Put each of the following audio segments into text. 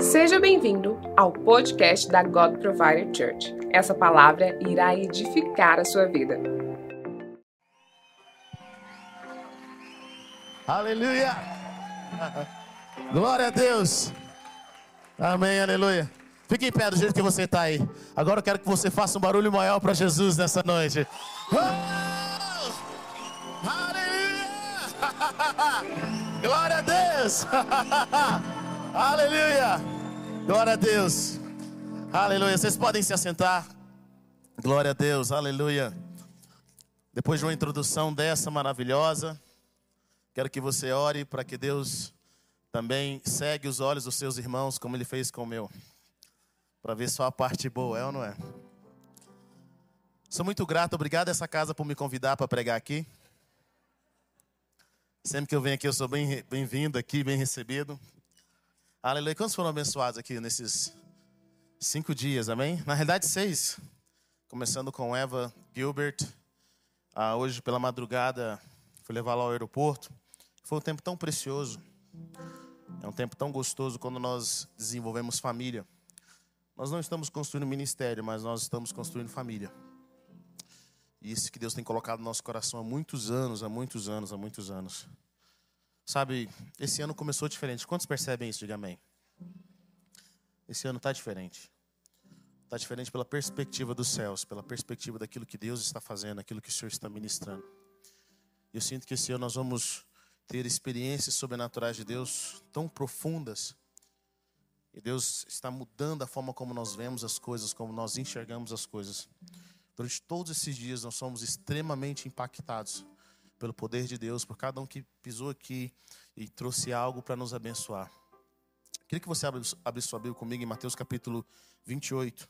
Seja bem-vindo ao podcast da God Provider Church. Essa palavra irá edificar a sua vida. Aleluia! Glória a Deus! Amém, aleluia. Fique em pé do jeito que você está aí. Agora eu quero que você faça um barulho maior para Jesus nessa noite. Oh! Aleluia! Glória a Deus! Aleluia! Glória a Deus! Aleluia! Vocês podem se assentar. Glória a Deus, aleluia. Depois de uma introdução dessa maravilhosa, quero que você ore para que Deus também segue os olhos dos seus irmãos, como ele fez com o meu, para ver só a parte boa, é ou não é? Sou muito grato, obrigado a essa casa por me convidar para pregar aqui. Sempre que eu venho aqui, eu sou bem bem-vindo aqui, bem recebido. Aleluia. Quantos foram abençoados aqui nesses cinco dias, amém? Na realidade, seis. Começando com Eva Gilbert. Ah, hoje, pela madrugada, fui levá-la ao aeroporto. Foi um tempo tão precioso. É um tempo tão gostoso quando nós desenvolvemos família. Nós não estamos construindo ministério, mas nós estamos construindo família. E isso que Deus tem colocado no nosso coração há muitos anos, há muitos anos, há muitos anos. Sabe, esse ano começou diferente. Quantos percebem isso? Diga amém. Esse ano está diferente. Está diferente pela perspectiva dos céus, pela perspectiva daquilo que Deus está fazendo, aquilo que o Senhor está ministrando. Eu sinto que esse ano nós vamos ter experiências sobrenaturais de Deus tão profundas. E Deus está mudando a forma como nós vemos as coisas, como nós enxergamos as coisas. Durante todos esses dias nós somos extremamente impactados pelo poder de Deus, por cada um que pisou aqui e trouxe algo para nos abençoar. Queria que você abra sua Bíblia comigo em Mateus capítulo 28.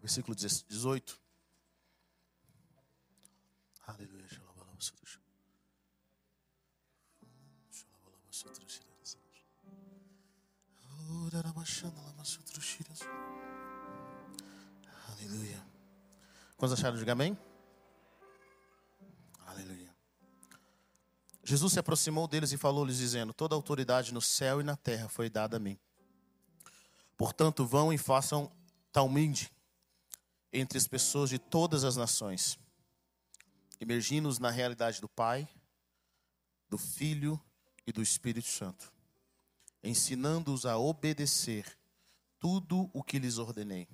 Versículo 18. Aleluia. Aleluia. Quantos acharam? de amém. Aleluia. Jesus se aproximou deles e falou-lhes, dizendo: Toda autoridade no céu e na terra foi dada a mim. Portanto, vão e façam talminde entre as pessoas de todas as nações, emergindo-os na realidade do Pai, do Filho e do Espírito Santo, ensinando-os a obedecer tudo o que lhes ordenei.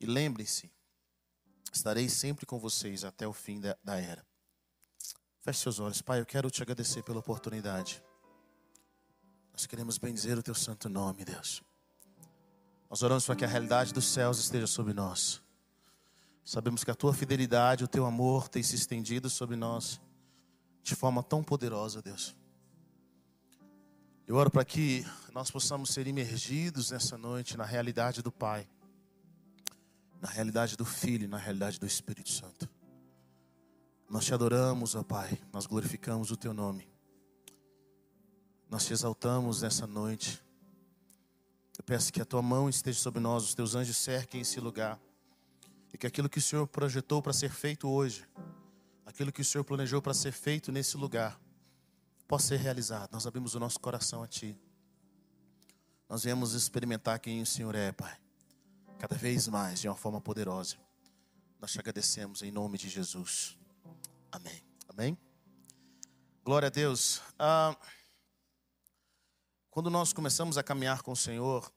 E lembrem-se, estarei sempre com vocês até o fim da, da era. Feche seus olhos, Pai. Eu quero te agradecer pela oportunidade. Nós queremos bendizer o teu santo nome, Deus. Nós oramos para que a realidade dos céus esteja sobre nós. Sabemos que a tua fidelidade, o teu amor tem se estendido sobre nós de forma tão poderosa, Deus. Eu oro para que nós possamos ser imergidos nessa noite na realidade do Pai na realidade do Filho na realidade do Espírito Santo. Nós te adoramos, ó Pai, nós glorificamos o Teu nome. Nós te exaltamos nessa noite. Eu peço que a Tua mão esteja sobre nós, os Teus anjos cerquem esse lugar. E que aquilo que o Senhor projetou para ser feito hoje, aquilo que o Senhor planejou para ser feito nesse lugar, possa ser realizado. Nós abrimos o nosso coração a Ti. Nós viemos experimentar quem o Senhor é, Pai cada vez mais de uma forma poderosa. Nós te agradecemos em nome de Jesus. Amém. Amém. Glória a Deus. Ah, quando nós começamos a caminhar com o Senhor,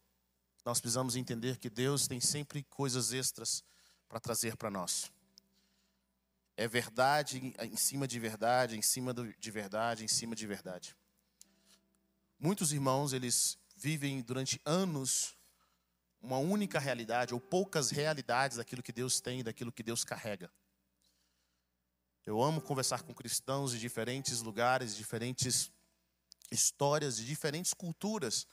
nós precisamos entender que Deus tem sempre coisas extras para trazer para nós. É verdade em cima de verdade, em cima de verdade, em cima de verdade. Muitos irmãos, eles vivem durante anos uma única realidade ou poucas realidades daquilo que Deus tem daquilo que Deus carrega. Eu amo conversar com cristãos de diferentes lugares, diferentes histórias, de diferentes culturas,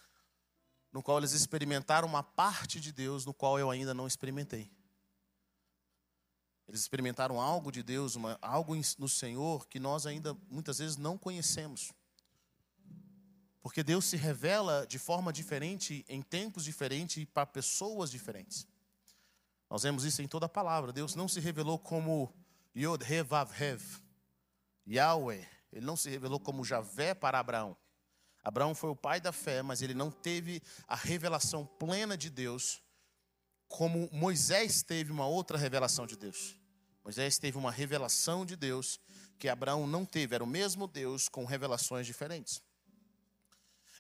no qual eles experimentaram uma parte de Deus no qual eu ainda não experimentei. Eles experimentaram algo de Deus, uma, algo no Senhor que nós ainda muitas vezes não conhecemos. Porque Deus se revela de forma diferente, em tempos diferentes e para pessoas diferentes. Nós vemos isso em toda a palavra. Deus não se revelou como Yod He Vav Hev. Yahweh, ele não se revelou como Javé para Abraão. Abraão foi o pai da fé, mas ele não teve a revelação plena de Deus como Moisés teve uma outra revelação de Deus. Moisés teve uma revelação de Deus que Abraão não teve, era o mesmo Deus com revelações diferentes.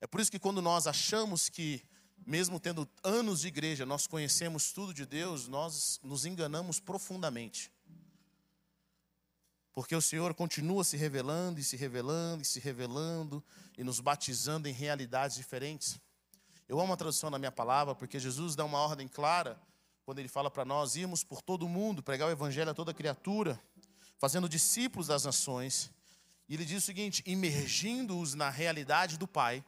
É por isso que quando nós achamos que, mesmo tendo anos de igreja, nós conhecemos tudo de Deus, nós nos enganamos profundamente. Porque o Senhor continua se revelando e se revelando e se revelando e nos batizando em realidades diferentes. Eu amo a tradução da minha palavra porque Jesus dá uma ordem clara quando ele fala para nós irmos por todo o mundo, pregar o evangelho a toda criatura, fazendo discípulos das nações. E ele diz o seguinte: imergindo-os na realidade do Pai,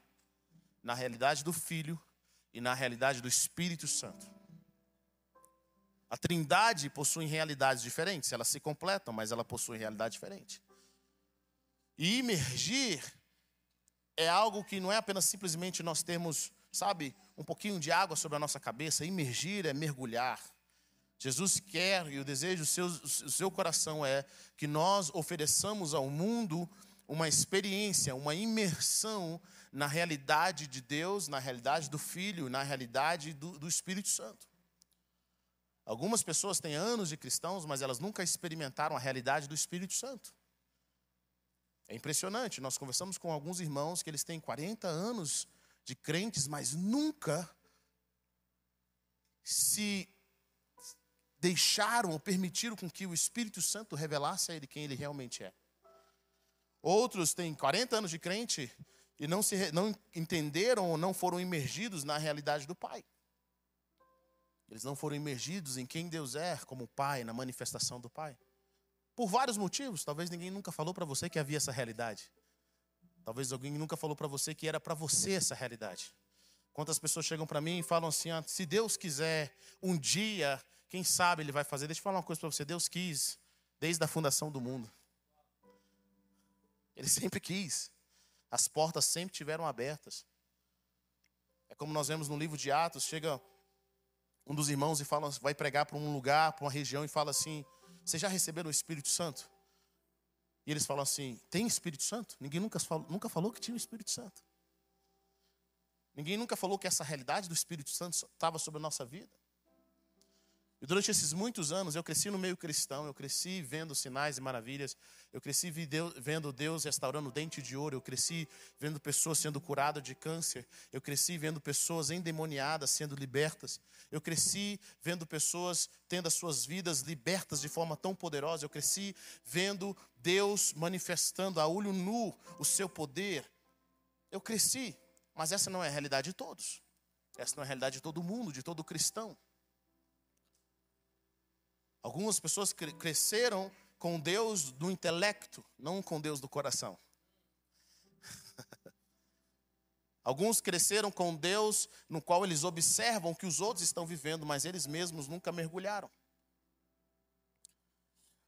na realidade do Filho e na realidade do Espírito Santo. A Trindade possui realidades diferentes, elas se completam, mas ela possui realidade diferente. E imergir é algo que não é apenas simplesmente nós termos, sabe, um pouquinho de água sobre a nossa cabeça. Imergir é mergulhar. Jesus quer e o desejo do seu, do seu coração é que nós ofereçamos ao mundo uma experiência, uma imersão na realidade de Deus, na realidade do Filho, na realidade do, do Espírito Santo. Algumas pessoas têm anos de cristãos, mas elas nunca experimentaram a realidade do Espírito Santo. É impressionante, nós conversamos com alguns irmãos que eles têm 40 anos de crentes, mas nunca se deixaram ou permitiram com que o Espírito Santo revelasse a ele quem ele realmente é. Outros têm 40 anos de crente e não, se, não entenderam ou não foram imergidos na realidade do Pai. Eles não foram imergidos em quem Deus é como Pai, na manifestação do Pai. Por vários motivos. Talvez ninguém nunca falou para você que havia essa realidade. Talvez alguém nunca falou para você que era para você essa realidade. Quantas pessoas chegam para mim e falam assim: ah, se Deus quiser, um dia, quem sabe Ele vai fazer. Deixa eu falar uma coisa para você: Deus quis, desde a fundação do mundo. Ele sempre quis. As portas sempre tiveram abertas. É como nós vemos no livro de Atos: chega um dos irmãos e fala, vai pregar para um lugar, para uma região e fala assim: Você já recebeu o Espírito Santo? E eles falam assim: Tem Espírito Santo? Ninguém nunca falou, nunca falou que tinha o Espírito Santo. Ninguém nunca falou que essa realidade do Espírito Santo estava sobre a nossa vida. E durante esses muitos anos eu cresci no meio cristão, eu cresci vendo sinais e maravilhas, eu cresci vendo Deus restaurando dente de ouro, eu cresci vendo pessoas sendo curadas de câncer, eu cresci vendo pessoas endemoniadas sendo libertas, eu cresci vendo pessoas tendo as suas vidas libertas de forma tão poderosa, eu cresci vendo Deus manifestando a olho nu o seu poder. Eu cresci, mas essa não é a realidade de todos, essa não é a realidade de todo mundo, de todo cristão. Algumas pessoas cresceram com Deus do intelecto, não com Deus do coração. Alguns cresceram com Deus no qual eles observam que os outros estão vivendo, mas eles mesmos nunca mergulharam.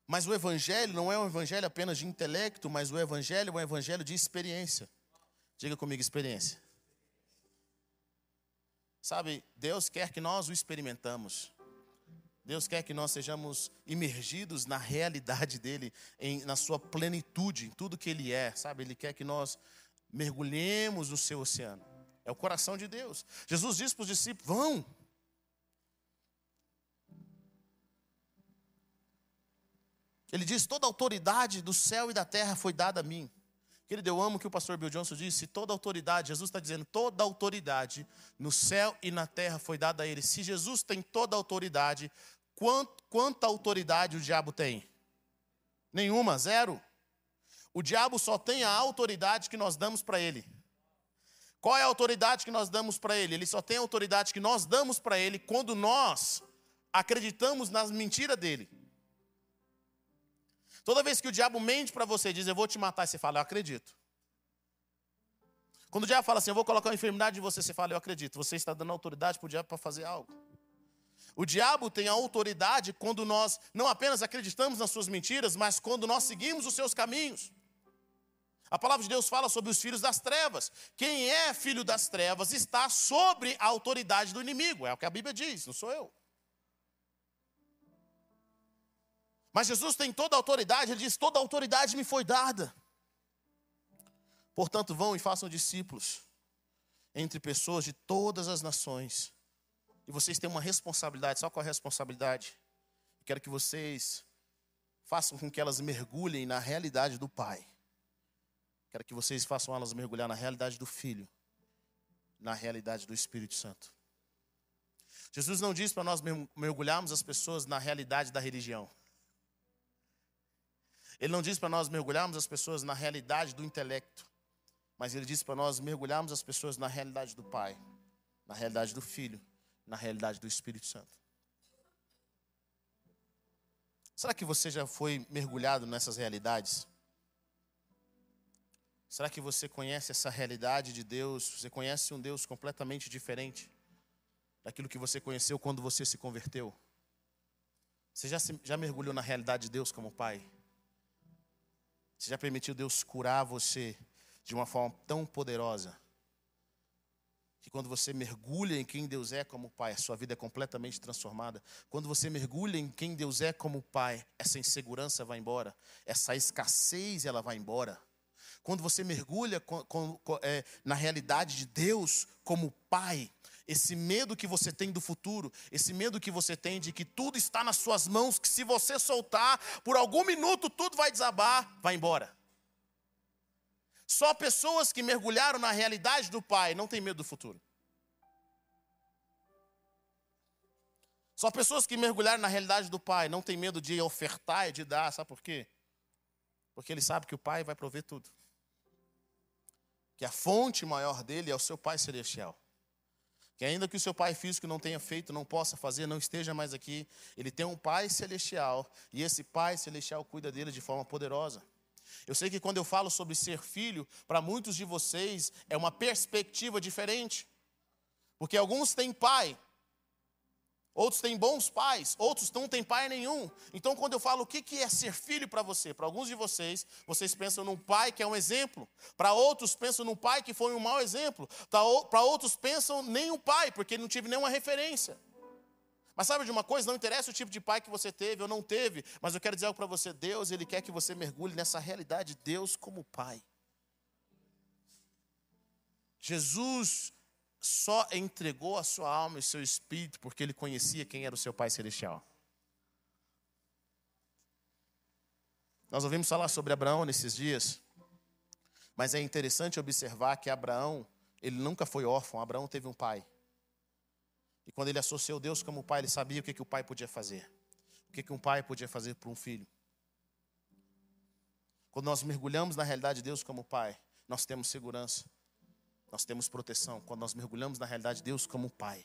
Mas o Evangelho não é um Evangelho apenas de intelecto, mas o Evangelho é um Evangelho de experiência. Diga comigo, experiência. Sabe, Deus quer que nós o experimentamos. Deus quer que nós sejamos imergidos na realidade dele, em, na sua plenitude, em tudo que ele é, sabe? Ele quer que nós mergulhemos no seu oceano. É o coração de Deus. Jesus disse para os discípulos: vão. Ele diz: toda a autoridade do céu e da terra foi dada a mim. Querido, eu amo que o pastor Bill Johnson disse: toda autoridade, Jesus está dizendo, toda autoridade no céu e na terra foi dada a ele. Se Jesus tem toda autoridade, quant, quanta autoridade o diabo tem? Nenhuma, zero. O diabo só tem a autoridade que nós damos para ele. Qual é a autoridade que nós damos para ele? Ele só tem a autoridade que nós damos para ele quando nós acreditamos nas mentiras dele. Toda vez que o diabo mente para você e diz, eu vou te matar, você fala, eu acredito. Quando o diabo fala assim, eu vou colocar uma enfermidade em você, você fala, eu acredito. Você está dando autoridade para o diabo para fazer algo. O diabo tem a autoridade quando nós não apenas acreditamos nas suas mentiras, mas quando nós seguimos os seus caminhos. A palavra de Deus fala sobre os filhos das trevas. Quem é filho das trevas está sobre a autoridade do inimigo. É o que a Bíblia diz, não sou eu. Mas Jesus tem toda a autoridade, ele diz: toda a autoridade me foi dada. Portanto, vão e façam discípulos entre pessoas de todas as nações. E vocês têm uma responsabilidade, sabe qual é a responsabilidade? Quero que vocês façam com que elas mergulhem na realidade do Pai. Quero que vocês façam elas mergulhar na realidade do Filho, na realidade do Espírito Santo. Jesus não diz para nós mergulharmos as pessoas na realidade da religião. Ele não diz para nós mergulharmos as pessoas na realidade do intelecto. Mas ele diz para nós mergulharmos as pessoas na realidade do Pai, na realidade do Filho, na realidade do Espírito Santo. Será que você já foi mergulhado nessas realidades? Será que você conhece essa realidade de Deus? Você conhece um Deus completamente diferente daquilo que você conheceu quando você se converteu? Você já, se, já mergulhou na realidade de Deus como Pai? Você já permitiu Deus curar você de uma forma tão poderosa que quando você mergulha em quem Deus é como Pai, a sua vida é completamente transformada. Quando você mergulha em quem Deus é como Pai, essa insegurança vai embora, essa escassez ela vai embora. Quando você mergulha com, com, é, na realidade de Deus como Pai, esse medo que você tem do futuro, esse medo que você tem de que tudo está nas suas mãos, que se você soltar, por algum minuto tudo vai desabar, vai embora. Só pessoas que mergulharam na realidade do Pai não têm medo do futuro. Só pessoas que mergulharam na realidade do Pai não têm medo de ofertar e de dar, sabe por quê? Porque ele sabe que o Pai vai prover tudo. Que a fonte maior dele é o seu Pai celestial. Que ainda que o seu pai físico não tenha feito, não possa fazer, não esteja mais aqui, ele tem um pai celestial e esse pai celestial cuida dele de forma poderosa. Eu sei que quando eu falo sobre ser filho, para muitos de vocês é uma perspectiva diferente. Porque alguns têm pai, outros têm bons pais, outros não têm pai nenhum. Então, quando eu falo o que é ser filho para você, para alguns de vocês, vocês pensam num pai que é um exemplo. Para outros, pensam num pai que foi um mau exemplo. Para outros, pensam nem um pai, porque não tive nenhuma referência. Mas sabe de uma coisa? Não interessa o tipo de pai que você teve ou não teve, mas eu quero dizer algo para você: Deus, Ele quer que você mergulhe nessa realidade de Deus como Pai. Jesus só entregou a sua alma e seu espírito porque ele conhecia quem era o seu Pai Celestial. Nós ouvimos falar sobre Abraão nesses dias, mas é interessante observar que Abraão, ele nunca foi órfão, Abraão teve um pai. E quando ele associou Deus como pai, ele sabia o que, que o pai podia fazer. O que, que um pai podia fazer para um filho. Quando nós mergulhamos na realidade de Deus como pai, nós temos segurança, nós temos proteção. Quando nós mergulhamos na realidade de Deus como pai,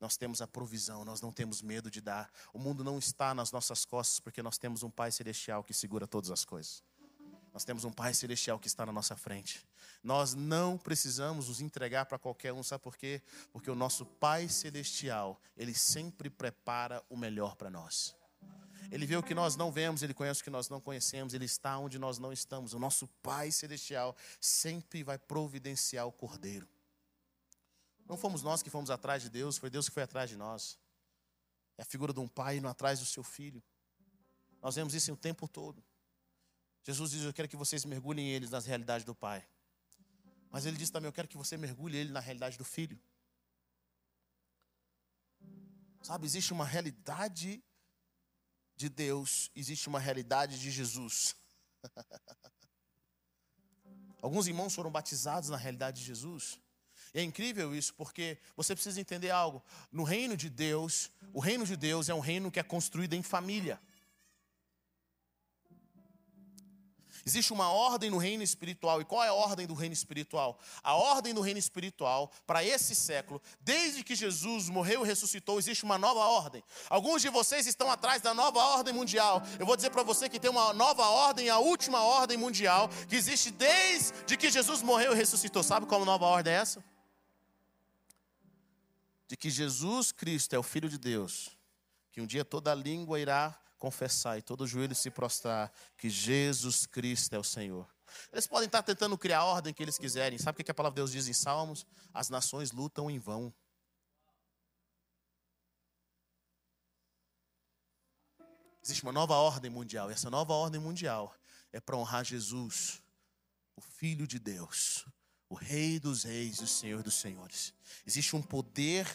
nós temos a provisão, nós não temos medo de dar. O mundo não está nas nossas costas porque nós temos um Pai celestial que segura todas as coisas. Nós temos um Pai Celestial que está na nossa frente. Nós não precisamos nos entregar para qualquer um, sabe por quê? Porque o nosso Pai Celestial, Ele sempre prepara o melhor para nós. Ele vê o que nós não vemos, Ele conhece o que nós não conhecemos, Ele está onde nós não estamos. O nosso Pai Celestial sempre vai providenciar o Cordeiro. Não fomos nós que fomos atrás de Deus, foi Deus que foi atrás de nós. É a figura de um pai indo atrás do seu filho. Nós vemos isso o tempo todo. Jesus diz: Eu quero que vocês mergulhem eles nas realidades do Pai. Mas ele diz também: Eu quero que você mergulhe ele na realidade do Filho. Sabe, existe uma realidade de Deus, existe uma realidade de Jesus. Alguns irmãos foram batizados na realidade de Jesus. E é incrível isso, porque você precisa entender algo. No reino de Deus, o reino de Deus é um reino que é construído em família. Existe uma ordem no reino espiritual. E qual é a ordem do reino espiritual? A ordem do reino espiritual, para esse século, desde que Jesus morreu e ressuscitou, existe uma nova ordem. Alguns de vocês estão atrás da nova ordem mundial. Eu vou dizer para você que tem uma nova ordem, a última ordem mundial, que existe desde que Jesus morreu e ressuscitou. Sabe qual nova ordem é essa? De que Jesus Cristo é o Filho de Deus, que um dia toda língua irá confessar e todo joelho se prostrar que Jesus Cristo é o Senhor. Eles podem estar tentando criar a ordem que eles quiserem. Sabe o que a palavra de Deus diz em Salmos? As nações lutam em vão. Existe uma nova ordem mundial. E essa nova ordem mundial é para honrar Jesus, o Filho de Deus, o Rei dos Reis e o Senhor dos Senhores. Existe um poder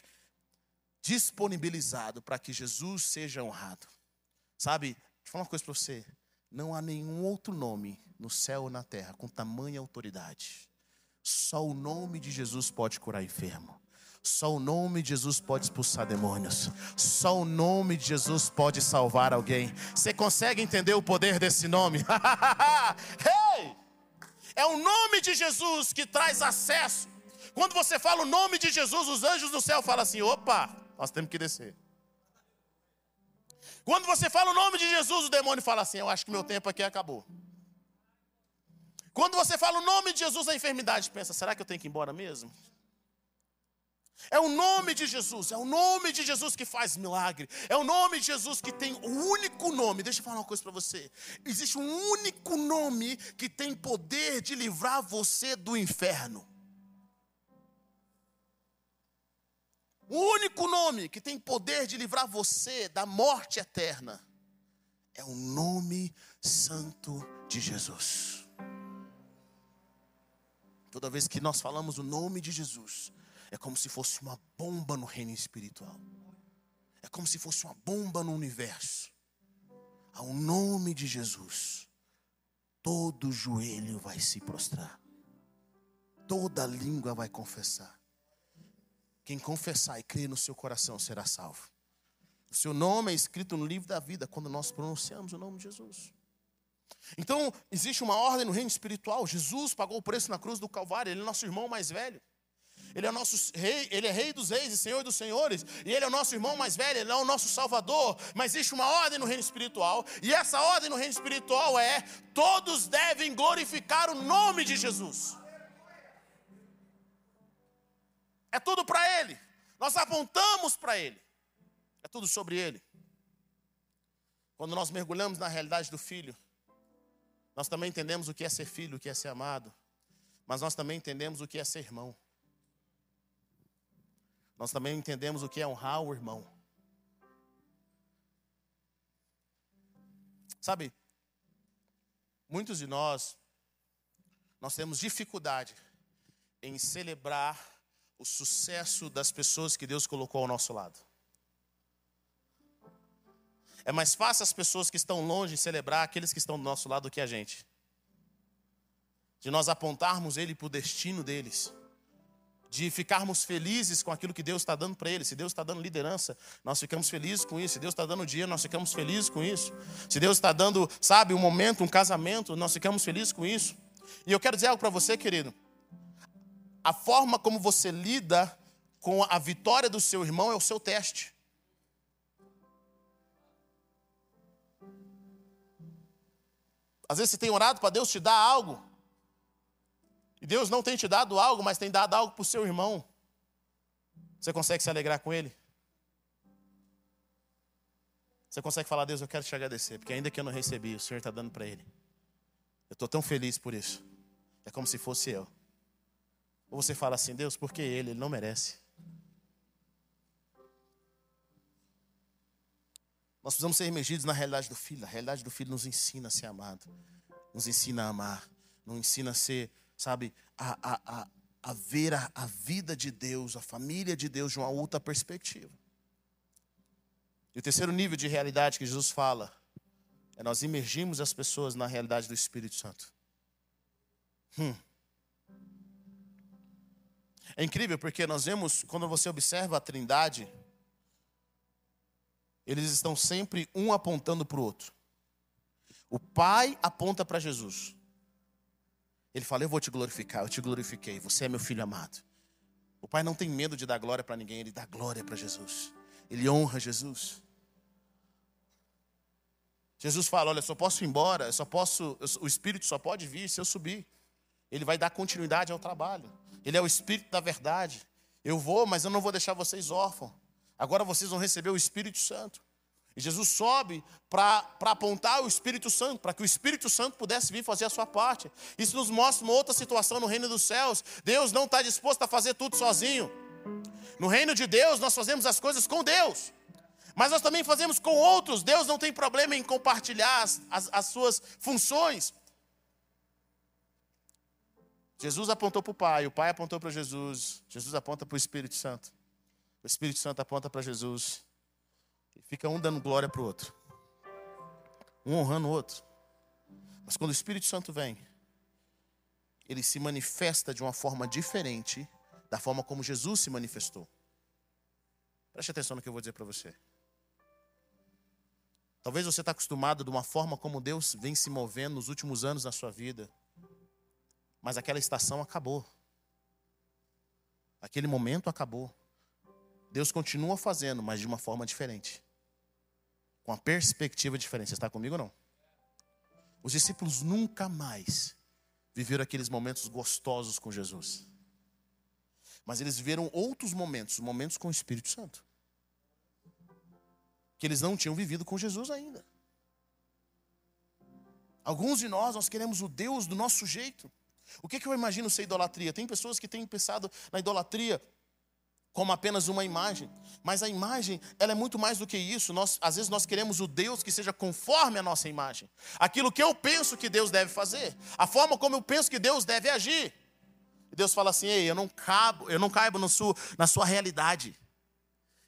disponibilizado para que Jesus seja honrado. Sabe, deixa eu falar uma coisa para você. Não há nenhum outro nome no céu ou na terra com tamanha autoridade. Só o nome de Jesus pode curar enfermo. Só o nome de Jesus pode expulsar demônios. Só o nome de Jesus pode salvar alguém. Você consegue entender o poder desse nome? hey! É o nome de Jesus que traz acesso. Quando você fala o nome de Jesus, os anjos do céu falam assim: opa, nós temos que descer. Quando você fala o nome de Jesus, o demônio fala assim: eu acho que meu tempo aqui acabou. Quando você fala o nome de Jesus, a enfermidade pensa: será que eu tenho que ir embora mesmo? É o nome de Jesus, é o nome de Jesus que faz milagre. É o nome de Jesus que tem o único nome. Deixa eu falar uma coisa para você. Existe um único nome que tem poder de livrar você do inferno. O único nome que tem poder de livrar você da morte eterna é o nome santo de Jesus. Toda vez que nós falamos o nome de Jesus, é como se fosse uma bomba no reino espiritual. É como se fosse uma bomba no universo. Ao nome de Jesus, todo joelho vai se prostrar, toda língua vai confessar. Quem confessar e crer no seu coração será salvo. O seu nome é escrito no livro da vida quando nós pronunciamos o nome de Jesus. Então, existe uma ordem no reino espiritual. Jesus pagou o preço na cruz do Calvário, ele é nosso irmão mais velho. Ele é nosso rei, ele é rei dos reis e senhor dos senhores, e ele é o nosso irmão mais velho, ele é o nosso salvador. Mas existe uma ordem no reino espiritual, e essa ordem no reino espiritual é: todos devem glorificar o nome de Jesus. É tudo para ele. Nós apontamos para ele. É tudo sobre ele. Quando nós mergulhamos na realidade do filho, nós também entendemos o que é ser filho, o que é ser amado, mas nós também entendemos o que é ser irmão. Nós também entendemos o que é honrar o irmão. Sabe, muitos de nós, nós temos dificuldade em celebrar o sucesso das pessoas que Deus colocou ao nosso lado. É mais fácil as pessoas que estão longe celebrar aqueles que estão do nosso lado do que a gente. De nós apontarmos ele para o destino deles de ficarmos felizes com aquilo que Deus está dando para eles. Se Deus está dando liderança, nós ficamos felizes com isso. Se Deus está dando dinheiro, nós ficamos felizes com isso. Se Deus está dando, sabe, um momento, um casamento, nós ficamos felizes com isso. E eu quero dizer algo para você, querido. A forma como você lida com a vitória do seu irmão é o seu teste. Às vezes você tem orado para Deus te dar algo, e Deus não tem te dado algo, mas tem dado algo para o seu irmão. Você consegue se alegrar com ele? Você consegue falar, Deus, eu quero te agradecer, porque ainda que eu não recebi, o Senhor está dando para ele. Eu estou tão feliz por isso. É como se fosse eu. Ou você fala assim, Deus, porque ele, ele não merece. Nós precisamos ser emergidos na realidade do Filho. A realidade do Filho nos ensina a ser amado, nos ensina a amar, nos ensina a ser sabe, a, a, a, a ver a, a vida de Deus, a família de Deus de uma outra perspectiva. E o terceiro nível de realidade que Jesus fala é nós imergirmos as pessoas na realidade do Espírito Santo. Hum. É incrível porque nós vemos, quando você observa a trindade, eles estão sempre um apontando para o outro. O Pai aponta para Jesus. Ele fala: Eu vou te glorificar, eu te glorifiquei, você é meu filho amado. O Pai não tem medo de dar glória para ninguém, ele dá glória para Jesus. Ele honra Jesus. Jesus fala: Olha, só posso ir embora, só posso, o Espírito só pode vir se eu subir. Ele vai dar continuidade ao trabalho. Ele é o Espírito da verdade. Eu vou, mas eu não vou deixar vocês órfãos. Agora vocês vão receber o Espírito Santo. E Jesus sobe para apontar o Espírito Santo, para que o Espírito Santo pudesse vir fazer a sua parte. Isso nos mostra uma outra situação no reino dos céus. Deus não está disposto a fazer tudo sozinho. No reino de Deus, nós fazemos as coisas com Deus. Mas nós também fazemos com outros. Deus não tem problema em compartilhar as, as, as suas funções. Jesus apontou para o Pai, o Pai apontou para Jesus, Jesus aponta para o Espírito Santo. O Espírito Santo aponta para Jesus. E fica um dando glória para o outro. Um honrando o outro. Mas quando o Espírito Santo vem, ele se manifesta de uma forma diferente da forma como Jesus se manifestou. Preste atenção no que eu vou dizer para você. Talvez você está acostumado de uma forma como Deus vem se movendo nos últimos anos na sua vida. Mas aquela estação acabou. Aquele momento acabou. Deus continua fazendo, mas de uma forma diferente. Com uma perspectiva diferente. Você está comigo ou não? Os discípulos nunca mais viveram aqueles momentos gostosos com Jesus. Mas eles viveram outros momentos, momentos com o Espírito Santo. Que eles não tinham vivido com Jesus ainda. Alguns de nós, nós queremos o Deus do nosso jeito. O que, que eu imagino ser idolatria? Tem pessoas que têm pensado na idolatria como apenas uma imagem. Mas a imagem, ela é muito mais do que isso. Nós, às vezes nós queremos o Deus que seja conforme a nossa imagem. Aquilo que eu penso que Deus deve fazer, a forma como eu penso que Deus deve agir. E Deus fala assim: "Ei, eu não cabo, eu não caibo no seu, na sua realidade.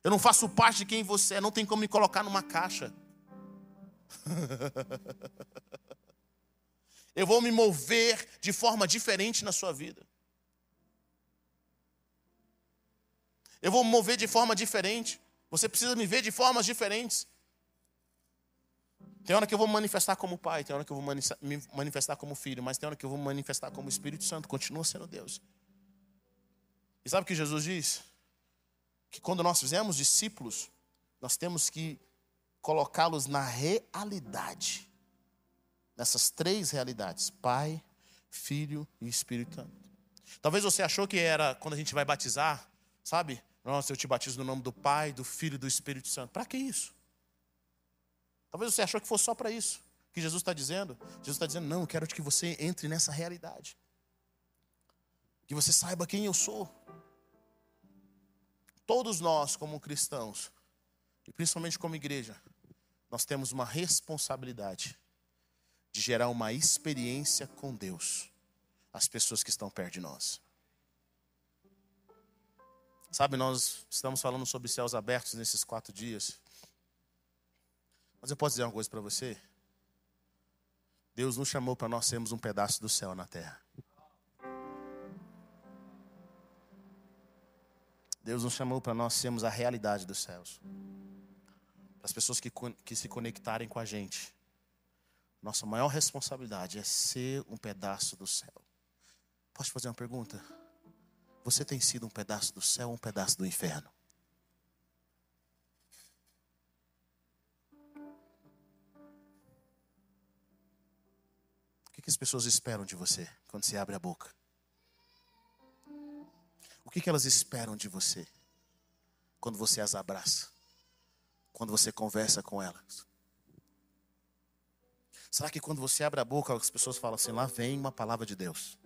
Eu não faço parte de quem você é, não tem como me colocar numa caixa." Eu vou me mover de forma diferente na sua vida. Eu vou me mover de forma diferente. Você precisa me ver de formas diferentes. Tem hora que eu vou manifestar como pai, tem hora que eu vou me manifestar como filho, mas tem hora que eu vou manifestar como Espírito Santo, continua sendo Deus. E sabe o que Jesus diz? Que quando nós fizemos discípulos, nós temos que colocá-los na realidade nessas três realidades: Pai, Filho e Espírito Santo. Talvez você achou que era quando a gente vai batizar, sabe? Nossa, eu te batizo no nome do Pai, do Filho e do Espírito Santo. Para que isso? Talvez você achou que fosse só para isso que Jesus está dizendo. Jesus está dizendo: não, eu quero que você entre nessa realidade. Que você saiba quem eu sou. Todos nós, como cristãos, e principalmente como igreja, nós temos uma responsabilidade de gerar uma experiência com Deus às pessoas que estão perto de nós. Sabe, nós estamos falando sobre céus abertos nesses quatro dias. Mas eu posso dizer uma coisa para você? Deus nos chamou para nós sermos um pedaço do céu na terra. Deus nos chamou para nós sermos a realidade dos céus. Para as pessoas que, que se conectarem com a gente nossa maior responsabilidade é ser um pedaço do céu. Posso fazer uma pergunta? Você tem sido um pedaço do céu ou um pedaço do inferno? O que, que as pessoas esperam de você quando você abre a boca? O que, que elas esperam de você quando você as abraça? Quando você conversa com elas? Será que quando você abre a boca, as pessoas falam assim: lá vem uma palavra de Deus?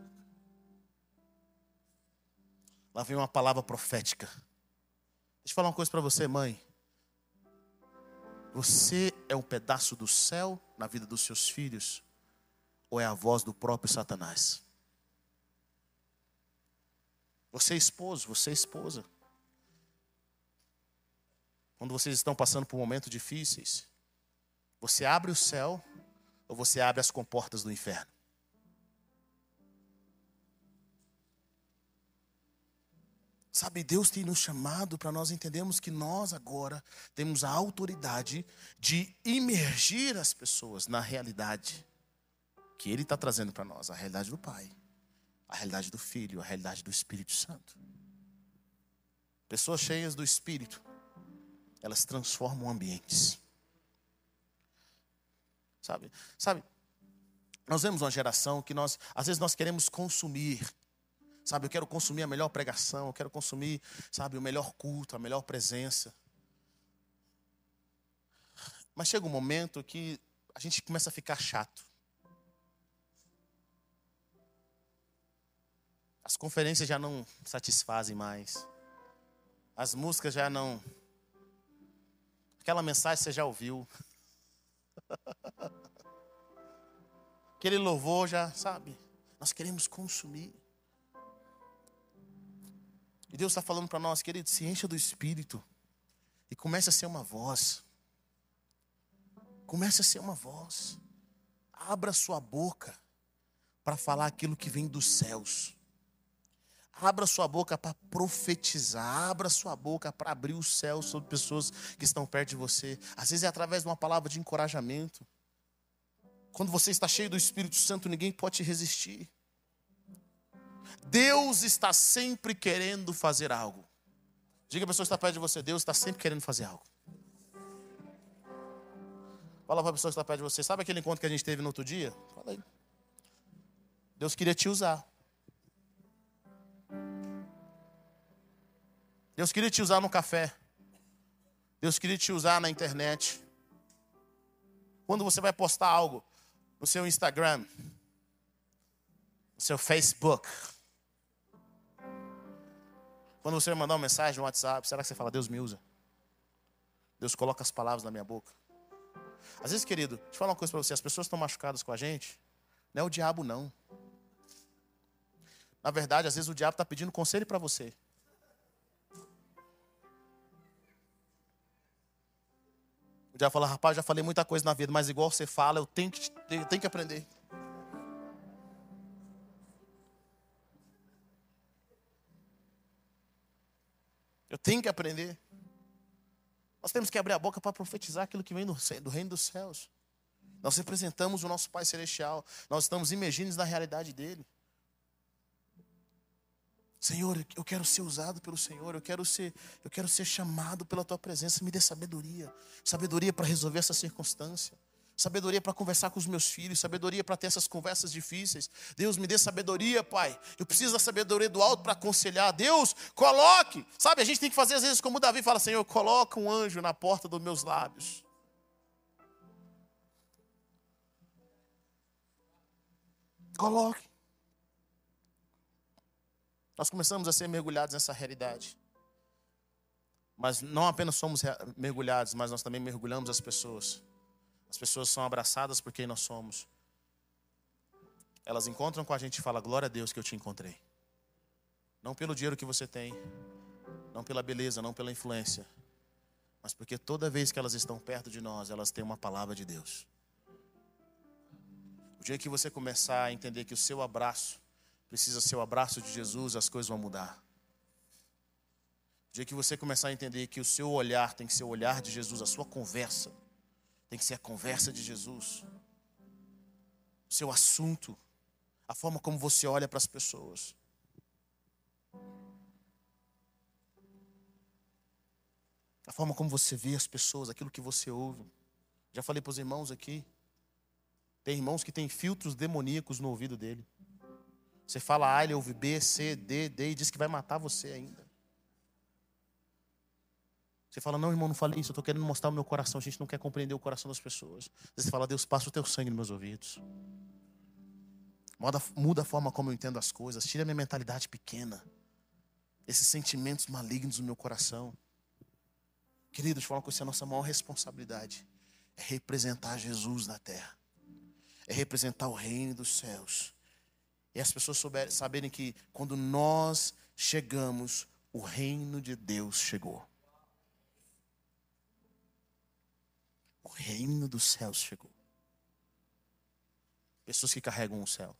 Lá vem uma palavra profética. Deixa eu falar uma coisa para você, mãe. Você é um pedaço do céu na vida dos seus filhos? Ou é a voz do próprio Satanás? Você é esposo, você é esposa. Quando vocês estão passando por momentos difíceis, você abre o céu ou você abre as comportas do inferno? Sabe, Deus tem nos chamado para nós entendermos que nós agora temos a autoridade de imergir as pessoas na realidade que Ele está trazendo para nós a realidade do Pai, a realidade do Filho, a realidade do Espírito Santo. Pessoas cheias do Espírito, elas transformam ambientes. Sabe? Sabe? Nós vemos uma geração que nós, às vezes nós queremos consumir. Sabe, eu quero consumir a melhor pregação, eu quero consumir, sabe, o melhor culto, a melhor presença. Mas chega um momento que a gente começa a ficar chato. As conferências já não satisfazem mais. As músicas já não Aquela mensagem você já ouviu. Aquele louvor já, sabe? Nós queremos consumir. E Deus está falando para nós, querido, se encha do Espírito e comece a ser uma voz. Comece a ser uma voz. Abra sua boca para falar aquilo que vem dos céus. Abra sua boca para profetizar. Abra sua boca para abrir o céu sobre pessoas que estão perto de você. Às vezes é através de uma palavra de encorajamento. Quando você está cheio do Espírito Santo, ninguém pode te resistir. Deus está sempre querendo fazer algo. Diga a pessoa que está perto de você: Deus está sempre querendo fazer algo. Fala para a pessoa que está perto de você: Sabe aquele encontro que a gente teve no outro dia? Fala aí. Deus queria te usar. Deus queria te usar no café. Deus queria te usar na internet. Quando você vai postar algo no seu Instagram, no seu Facebook, quando você vai mandar uma mensagem no WhatsApp, será que você fala, Deus me usa? Deus coloca as palavras na minha boca. Às vezes, querido, deixa eu falar uma coisa para você: as pessoas estão machucadas com a gente, não é o diabo, não. Na verdade, às vezes o diabo está pedindo conselho para você. Diabo fala, rapaz, já falei muita coisa na vida, mas igual você fala, eu tenho que, eu tenho que aprender. Eu tenho que aprender. Nós temos que abrir a boca para profetizar aquilo que vem do, do reino dos céus. Nós representamos o nosso Pai Celestial. Nós estamos imergidos na realidade dele. Senhor, eu quero ser usado pelo Senhor, eu quero ser, eu quero ser chamado pela tua presença, me dê sabedoria, sabedoria para resolver essa circunstância, sabedoria para conversar com os meus filhos, sabedoria para ter essas conversas difíceis. Deus, me dê sabedoria, Pai. Eu preciso da sabedoria do alto para aconselhar. Deus, coloque. Sabe, a gente tem que fazer às vezes como Davi fala, Senhor, coloca um anjo na porta dos meus lábios. Coloque. Nós começamos a ser mergulhados nessa realidade. Mas não apenas somos mergulhados, mas nós também mergulhamos as pessoas. As pessoas são abraçadas por quem nós somos. Elas encontram com a gente e falam: Glória a Deus que eu te encontrei. Não pelo dinheiro que você tem, não pela beleza, não pela influência, mas porque toda vez que elas estão perto de nós, elas têm uma palavra de Deus. O dia que você começar a entender que o seu abraço precisa ser o abraço de Jesus, as coisas vão mudar. O dia que você começar a entender que o seu olhar tem que ser o olhar de Jesus, a sua conversa tem que ser a conversa de Jesus, o seu assunto, a forma como você olha para as pessoas. A forma como você vê as pessoas, aquilo que você ouve. Já falei para os irmãos aqui. Tem irmãos que têm filtros demoníacos no ouvido dele. Você fala A, ele ouve B, C, D, D e diz que vai matar você ainda. Você fala, não, irmão, não falei isso, eu estou querendo mostrar o meu coração. A gente não quer compreender o coração das pessoas. Você fala, Deus, passa o teu sangue nos meus ouvidos. Muda, a forma como eu entendo as coisas. Tira a minha mentalidade pequena. Esses sentimentos malignos no meu coração. Queridos, eu falar uma coisa, a nossa maior responsabilidade é representar Jesus na terra. É representar o reino dos céus. E as pessoas souberem, saberem que quando nós chegamos, o reino de Deus chegou. O reino dos céus chegou. Pessoas que carregam o céu.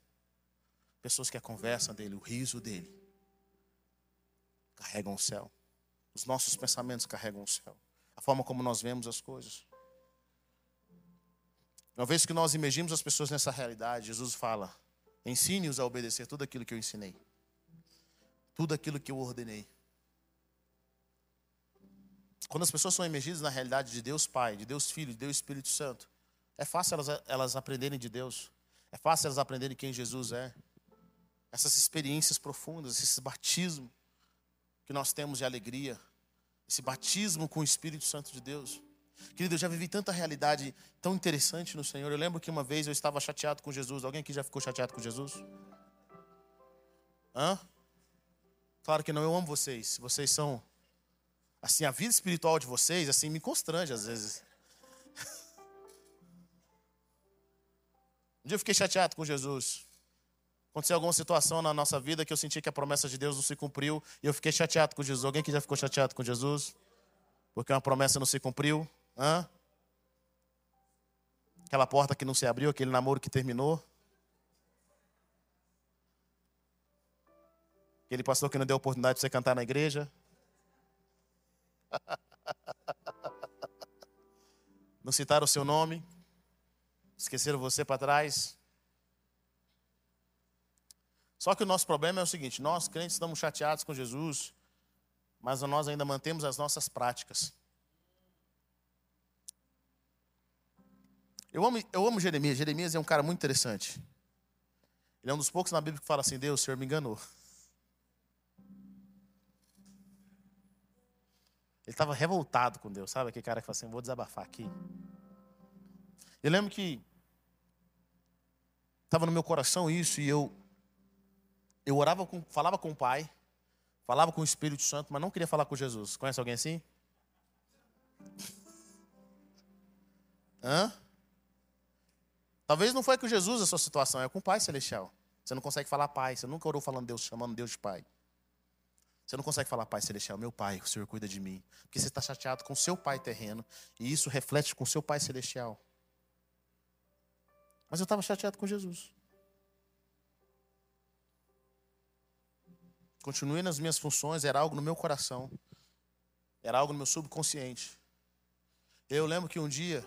Pessoas que a conversa dele, o riso dele, carregam o céu. Os nossos pensamentos carregam o céu. A forma como nós vemos as coisas. Uma vez que nós imergimos as pessoas nessa realidade, Jesus fala: Ensine-os a obedecer tudo aquilo que eu ensinei. Tudo aquilo que eu ordenei. Quando as pessoas são emergidas na realidade de Deus Pai, de Deus Filho, de Deus Espírito Santo, é fácil elas, elas aprenderem de Deus. É fácil elas aprenderem quem Jesus é. Essas experiências profundas, esse batismo que nós temos de alegria, esse batismo com o Espírito Santo de Deus. Querido, eu já vivi tanta realidade tão interessante no Senhor. Eu lembro que uma vez eu estava chateado com Jesus. Alguém aqui já ficou chateado com Jesus? Hã? Claro que não, eu amo vocês. Vocês são Assim, a vida espiritual de vocês, assim, me constrange às vezes. Um dia eu fiquei chateado com Jesus. Aconteceu alguma situação na nossa vida que eu senti que a promessa de Deus não se cumpriu e eu fiquei chateado com Jesus. Alguém que já ficou chateado com Jesus? Porque uma promessa não se cumpriu? Hã? Aquela porta que não se abriu, aquele namoro que terminou? Aquele pastor que não deu oportunidade de você cantar na igreja? Não citaram o seu nome? Esqueceram você para trás? Só que o nosso problema é o seguinte: nós crentes estamos chateados com Jesus, mas nós ainda mantemos as nossas práticas. Eu amo, eu amo Jeremias. Jeremias é um cara muito interessante. Ele é um dos poucos na Bíblia que fala assim: Deus, o Senhor me enganou. Ele estava revoltado com Deus, sabe? Aquele cara que fala assim: vou desabafar aqui. Eu lembro que estava no meu coração isso e eu eu orava com, falava com o Pai, falava com o Espírito Santo, mas não queria falar com Jesus. Conhece alguém assim? Hã? Talvez não foi com Jesus a sua situação, é com o Pai Celestial. Você não consegue falar Pai, você nunca orou falando Deus, chamando Deus de Pai. Você não consegue falar, Pai Celestial, meu Pai, o Senhor cuida de mim. Porque você está chateado com o seu Pai terreno. E isso reflete com o seu Pai Celestial. Mas eu estava chateado com Jesus. Continuei nas minhas funções, era algo no meu coração. Era algo no meu subconsciente. Eu lembro que um dia,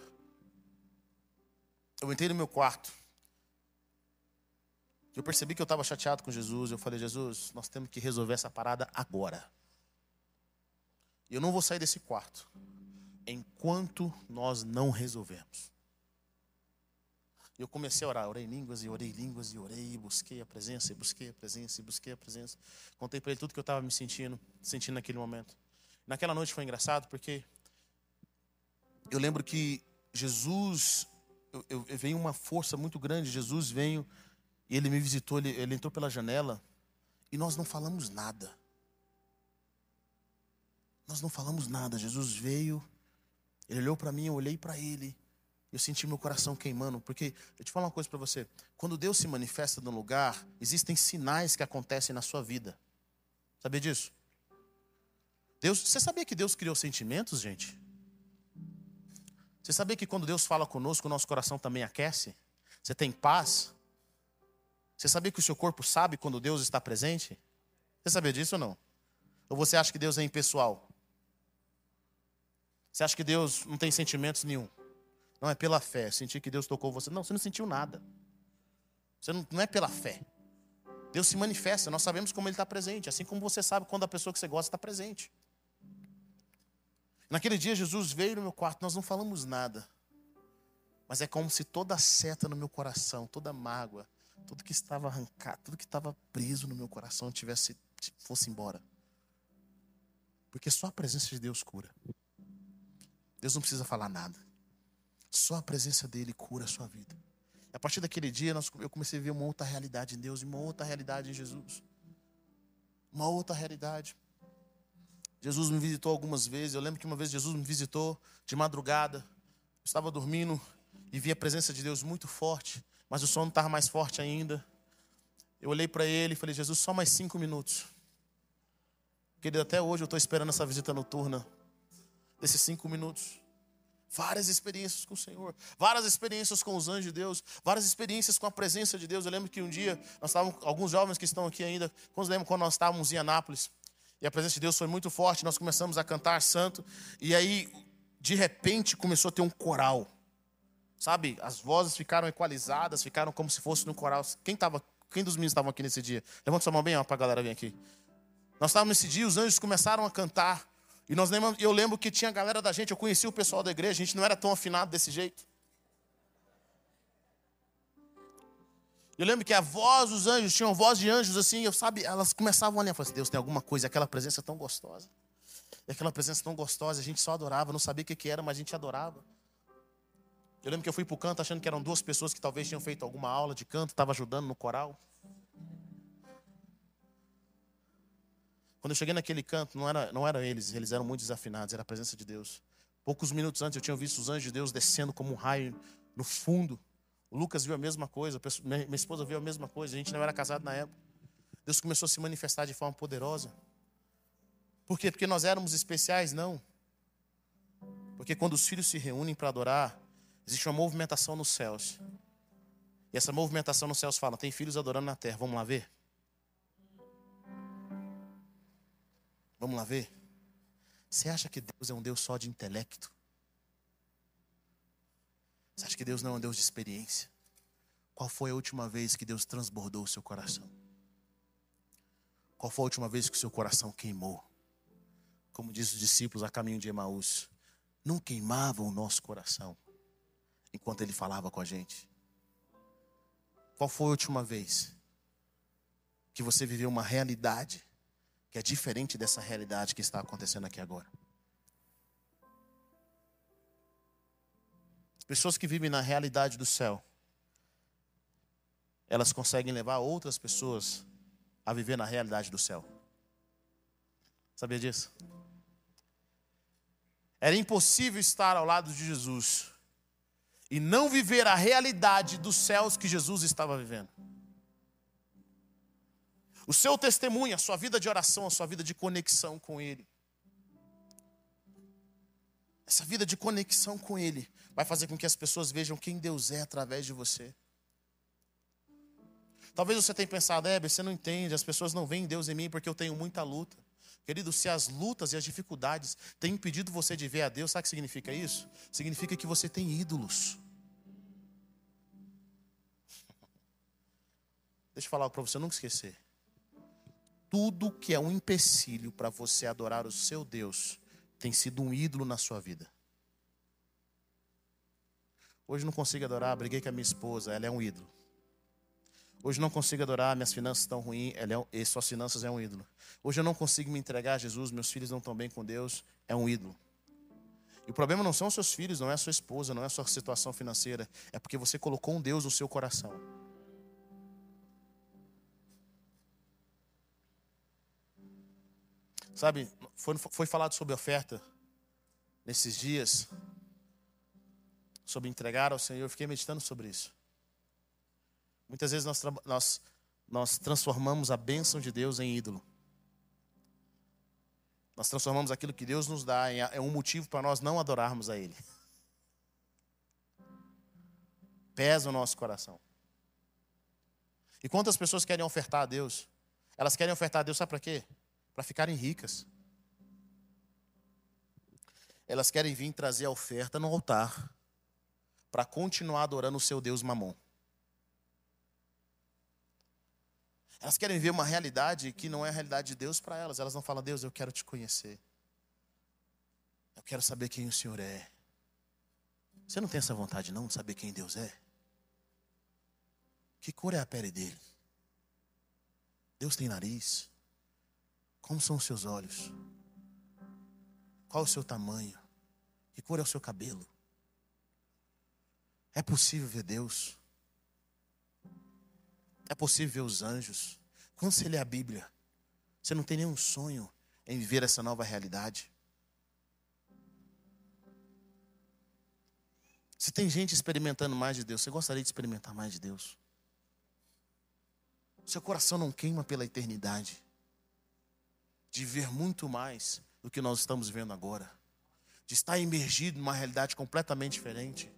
eu entrei no meu quarto. Eu percebi que eu estava chateado com Jesus. Eu falei, Jesus, nós temos que resolver essa parada agora. Eu não vou sair desse quarto enquanto nós não resolvermos. Eu comecei a orar, orei línguas e orei línguas e orei e busquei a presença, e busquei a presença, e busquei a presença. Contei para ele tudo que eu estava me sentindo, sentindo naquele momento. Naquela noite foi engraçado porque eu lembro que Jesus, eu, eu, veio uma força muito grande, Jesus veio e ele me visitou, ele, ele entrou pela janela e nós não falamos nada. Nós não falamos nada. Jesus veio, ele olhou para mim, eu olhei para ele. Eu senti meu coração queimando, porque eu te falo uma coisa para você: quando Deus se manifesta num lugar, existem sinais que acontecem na sua vida. Sabia disso? Deus, você sabia que Deus criou sentimentos, gente? Você sabia que quando Deus fala conosco, o nosso coração também aquece? Você tem paz? Você sabia que o seu corpo sabe quando Deus está presente? Você sabia disso ou não? Ou você acha que Deus é impessoal? Você acha que Deus não tem sentimentos nenhum? Não é pela fé, sentir que Deus tocou você. Não, você não sentiu nada. Você não, não é pela fé. Deus se manifesta, nós sabemos como Ele está presente, assim como você sabe quando a pessoa que você gosta está presente. Naquele dia, Jesus veio no meu quarto, nós não falamos nada. Mas é como se toda a seta no meu coração, toda a mágoa, tudo que estava arrancado, tudo que estava preso no meu coração tivesse fosse embora. Porque só a presença de Deus cura. Deus não precisa falar nada. Só a presença dele cura a sua vida. E a partir daquele dia eu comecei a ver uma outra realidade em Deus, uma outra realidade em Jesus. Uma outra realidade. Jesus me visitou algumas vezes. Eu lembro que uma vez Jesus me visitou de madrugada. Eu estava dormindo e vi a presença de Deus muito forte mas o sono estava mais forte ainda. Eu olhei para ele e falei, Jesus, só mais cinco minutos. Querido, até hoje eu estou esperando essa visita noturna. Desses cinco minutos. Várias experiências com o Senhor, várias experiências com os anjos de Deus, várias experiências com a presença de Deus. Eu lembro que um dia, nós estávamos, alguns jovens que estão aqui ainda, quando lembram quando nós estávamos em Anápolis, e a presença de Deus foi muito forte, nós começamos a cantar santo, e aí, de repente, começou a ter um coral. Sabe, as vozes ficaram equalizadas, ficaram como se fosse no coral. Quem, tava, quem dos meninos estavam aqui nesse dia? Levanta sua mão bem para a galera vir aqui. Nós estávamos nesse dia, os anjos começaram a cantar. E nós lembra, eu lembro que tinha a galera da gente, eu conhecia o pessoal da igreja, a gente não era tão afinado desse jeito. Eu lembro que a voz dos anjos, tinham voz de anjos assim, eu sabe, elas começavam a olhar, falei assim, Deus tem alguma coisa, aquela presença tão gostosa. E aquela presença tão gostosa, a gente só adorava, não sabia o que, que era, mas a gente adorava. Eu lembro que eu fui para o canto achando que eram duas pessoas que talvez tinham feito alguma aula de canto, estava ajudando no coral. Quando eu cheguei naquele canto, não era, não era eles, eles eram muito desafinados, era a presença de Deus. Poucos minutos antes eu tinha visto os anjos de Deus descendo como um raio no fundo. O Lucas viu a mesma coisa, minha esposa viu a mesma coisa, a gente não era casado na época. Deus começou a se manifestar de forma poderosa. Por quê? Porque nós éramos especiais? Não. Porque quando os filhos se reúnem para adorar, existe uma movimentação nos céus. E essa movimentação nos céus fala: tem filhos adorando na terra, vamos lá ver? Vamos lá ver? Você acha que Deus é um Deus só de intelecto? Você acha que Deus não é um Deus de experiência? Qual foi a última vez que Deus transbordou o seu coração? Qual foi a última vez que o seu coração queimou? Como diz os discípulos a caminho de Emaús, não queimavam o nosso coração enquanto ele falava com a gente. Qual foi a última vez que você viveu uma realidade que é diferente dessa realidade que está acontecendo aqui agora? Pessoas que vivem na realidade do céu, elas conseguem levar outras pessoas a viver na realidade do céu. Sabia disso? Era impossível estar ao lado de Jesus e não viver a realidade dos céus que Jesus estava vivendo. O seu testemunho, a sua vida de oração, a sua vida de conexão com Ele. Essa vida de conexão com Ele vai fazer com que as pessoas vejam quem Deus é através de você. Talvez você tenha pensado, Heber, você não entende, as pessoas não veem Deus em mim porque eu tenho muita luta. Querido, se as lutas e as dificuldades têm impedido você de ver a Deus, sabe o que significa isso? Significa que você tem ídolos. Deixa eu falar para você nunca esquecer. Tudo que é um empecilho para você adorar o seu Deus tem sido um ídolo na sua vida. Hoje não consigo adorar, briguei com a minha esposa, ela é um ídolo. Hoje não consigo adorar, minhas finanças estão ruins, ela é, e suas finanças é um ídolo. Hoje eu não consigo me entregar a Jesus, meus filhos não estão bem com Deus, é um ídolo. E o problema não são seus filhos, não é a sua esposa, não é a sua situação financeira, é porque você colocou um Deus no seu coração. Sabe, foi, foi falado sobre oferta nesses dias, sobre entregar ao Senhor, eu fiquei meditando sobre isso. Muitas vezes nós, nós, nós transformamos a bênção de Deus em ídolo. Nós transformamos aquilo que Deus nos dá em é um motivo para nós não adorarmos a Ele. Pesa o nosso coração. E quantas pessoas querem ofertar a Deus? Elas querem ofertar a Deus, sabe para quê? Para ficarem ricas. Elas querem vir trazer a oferta no altar para continuar adorando o seu Deus mamon. Elas querem ver uma realidade que não é a realidade de Deus para elas. Elas não falam, Deus, eu quero te conhecer. Eu quero saber quem o Senhor é. Você não tem essa vontade não de saber quem Deus é? Que cor é a pele dele? Deus tem nariz? Como são os seus olhos? Qual o seu tamanho? Que cor é o seu cabelo? É possível ver Deus? É possível ver os anjos. Quando você lê a Bíblia, você não tem nenhum sonho em viver essa nova realidade. Se tem gente experimentando mais de Deus, você gostaria de experimentar mais de Deus? Seu coração não queima pela eternidade, de ver muito mais do que nós estamos vendo agora, de estar imergido numa realidade completamente diferente.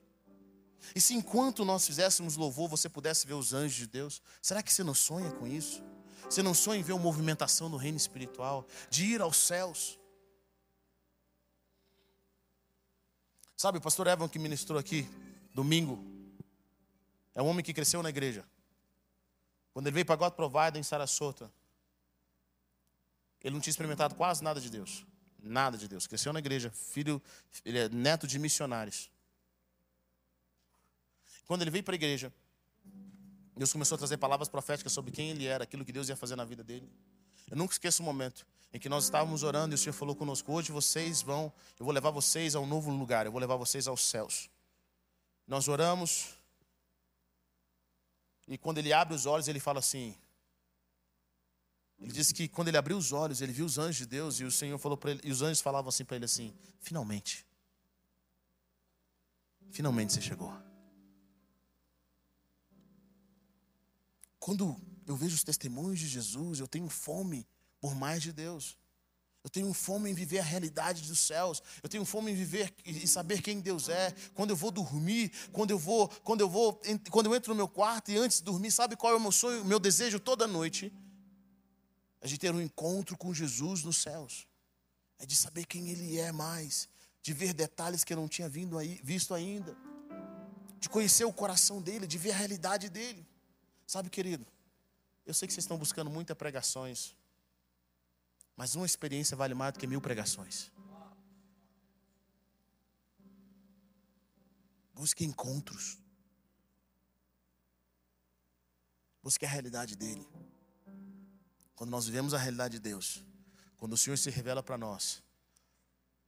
E se enquanto nós fizéssemos louvor, você pudesse ver os anjos de Deus, será que você não sonha com isso? Você não sonha em ver uma movimentação no reino espiritual, de ir aos céus? Sabe, o pastor Evan que ministrou aqui, domingo, é um homem que cresceu na igreja. Quando ele veio para God Provider em Sarasota, ele não tinha experimentado quase nada de Deus. Nada de Deus. Cresceu na igreja, filho, ele é neto de missionários. Quando ele veio para a igreja, Deus começou a trazer palavras proféticas sobre quem ele era, aquilo que Deus ia fazer na vida dele. Eu nunca esqueço o momento em que nós estávamos orando e o Senhor falou conosco: hoje vocês vão, eu vou levar vocês a um novo lugar, eu vou levar vocês aos céus. Nós oramos, e quando ele abre os olhos, ele fala assim: Ele disse que quando ele abriu os olhos, ele viu os anjos de Deus e o Senhor falou para ele, e os anjos falavam assim para ele assim: "Finalmente. Finalmente você chegou." Quando eu vejo os testemunhos de Jesus, eu tenho fome por mais de Deus. Eu tenho fome em viver a realidade dos céus. Eu tenho fome em viver e saber quem Deus é. Quando eu vou dormir, quando eu vou, quando eu vou, quando eu entro no meu quarto e antes de dormir, sabe qual é o meu sonho, meu desejo toda noite? É de ter um encontro com Jesus nos céus. É de saber quem Ele é mais, de ver detalhes que eu não tinha vindo aí, visto ainda, de conhecer o coração dele, de ver a realidade dele. Sabe, querido? Eu sei que vocês estão buscando muitas pregações. Mas uma experiência vale mais do que mil pregações. Busque encontros. Busque a realidade dele. Quando nós vivemos a realidade de Deus, quando o Senhor se revela para nós,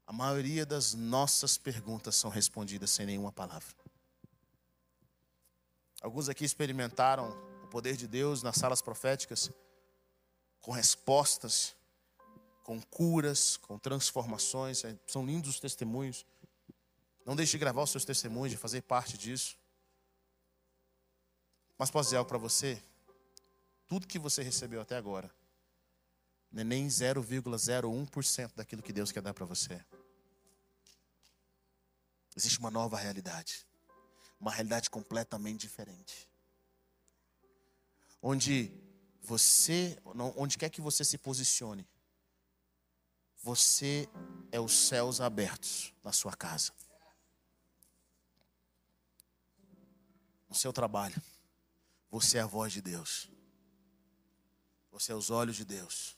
a maioria das nossas perguntas são respondidas sem nenhuma palavra. Alguns aqui experimentaram poder de Deus nas salas proféticas com respostas com curas, com transformações. É, são lindos os testemunhos. Não deixe de gravar os seus testemunhos, de fazer parte disso. Mas posso dizer algo para você? Tudo que você recebeu até agora não é nem 0,01% daquilo que Deus quer dar para você. Existe uma nova realidade. Uma realidade completamente diferente. Onde você, onde quer que você se posicione, você é os céus abertos na sua casa. No seu trabalho, você é a voz de Deus. Você é os olhos de Deus.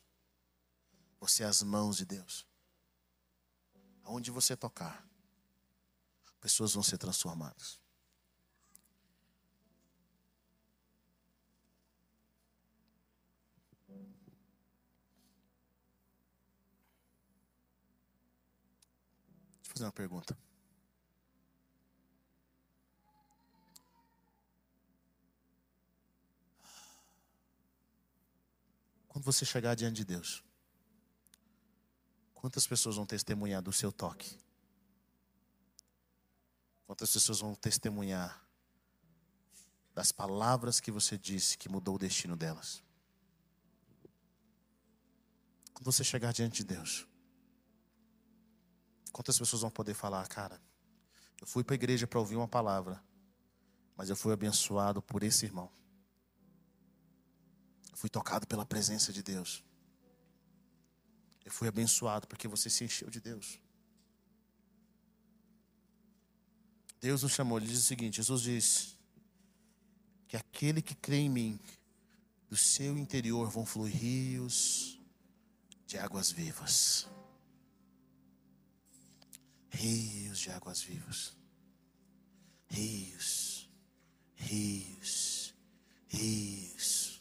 Você é as mãos de Deus. Aonde você tocar, pessoas vão ser transformadas. Fazer uma pergunta. Quando você chegar diante de Deus, quantas pessoas vão testemunhar do seu toque? Quantas pessoas vão testemunhar das palavras que você disse que mudou o destino delas? Quando você chegar diante de Deus, Quantas pessoas vão poder falar, cara? Eu fui para a igreja para ouvir uma palavra, mas eu fui abençoado por esse irmão. Eu fui tocado pela presença de Deus. Eu fui abençoado porque você se encheu de Deus. Deus nos chamou, ele diz o seguinte: Jesus diz que aquele que crê em mim, do seu interior vão fluir rios de águas vivas rios de águas vivas. Rios, rios, rios.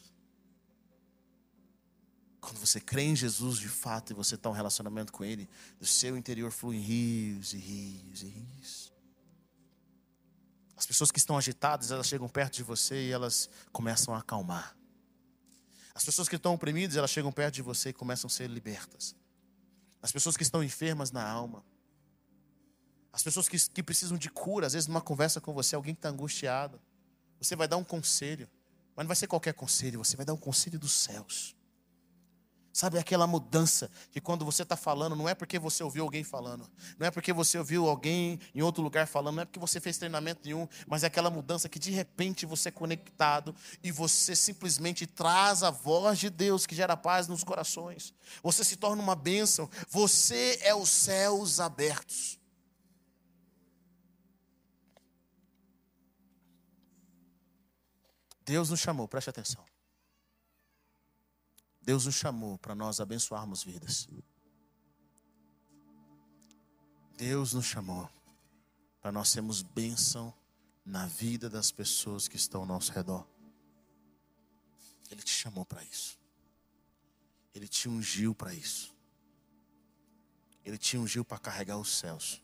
Quando você crê em Jesus de fato e você está em um relacionamento com Ele, do seu interior fluem rios e rios e rios. As pessoas que estão agitadas, elas chegam perto de você e elas começam a acalmar. As pessoas que estão oprimidas, elas chegam perto de você e começam a ser libertas. As pessoas que estão enfermas na alma, as pessoas que, que precisam de cura, às vezes numa conversa com você, alguém que está angustiado, você vai dar um conselho, mas não vai ser qualquer conselho, você vai dar um conselho dos céus. Sabe aquela mudança que quando você está falando, não é porque você ouviu alguém falando, não é porque você ouviu alguém em outro lugar falando, não é porque você fez treinamento nenhum, mas é aquela mudança que de repente você é conectado e você simplesmente traz a voz de Deus que gera paz nos corações. Você se torna uma bênção, você é os céus abertos. Deus nos chamou, preste atenção. Deus nos chamou para nós abençoarmos vidas. Deus nos chamou para nós sermos bênção na vida das pessoas que estão ao nosso redor. Ele te chamou para isso. Ele te ungiu para isso. Ele te ungiu para carregar os céus.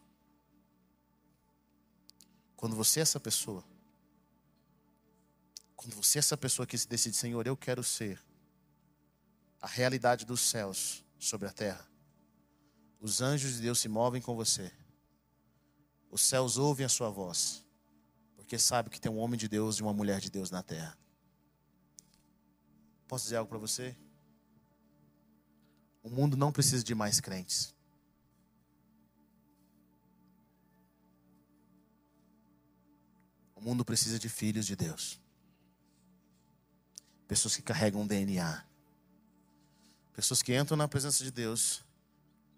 Quando você é essa pessoa, quando você é essa pessoa que se decide, Senhor, eu quero ser a realidade dos céus sobre a terra. Os anjos de Deus se movem com você. Os céus ouvem a sua voz, porque sabe que tem um homem de Deus e uma mulher de Deus na terra. Posso dizer algo para você? O mundo não precisa de mais crentes. O mundo precisa de filhos de Deus. Pessoas que carregam DNA. Pessoas que entram na presença de Deus,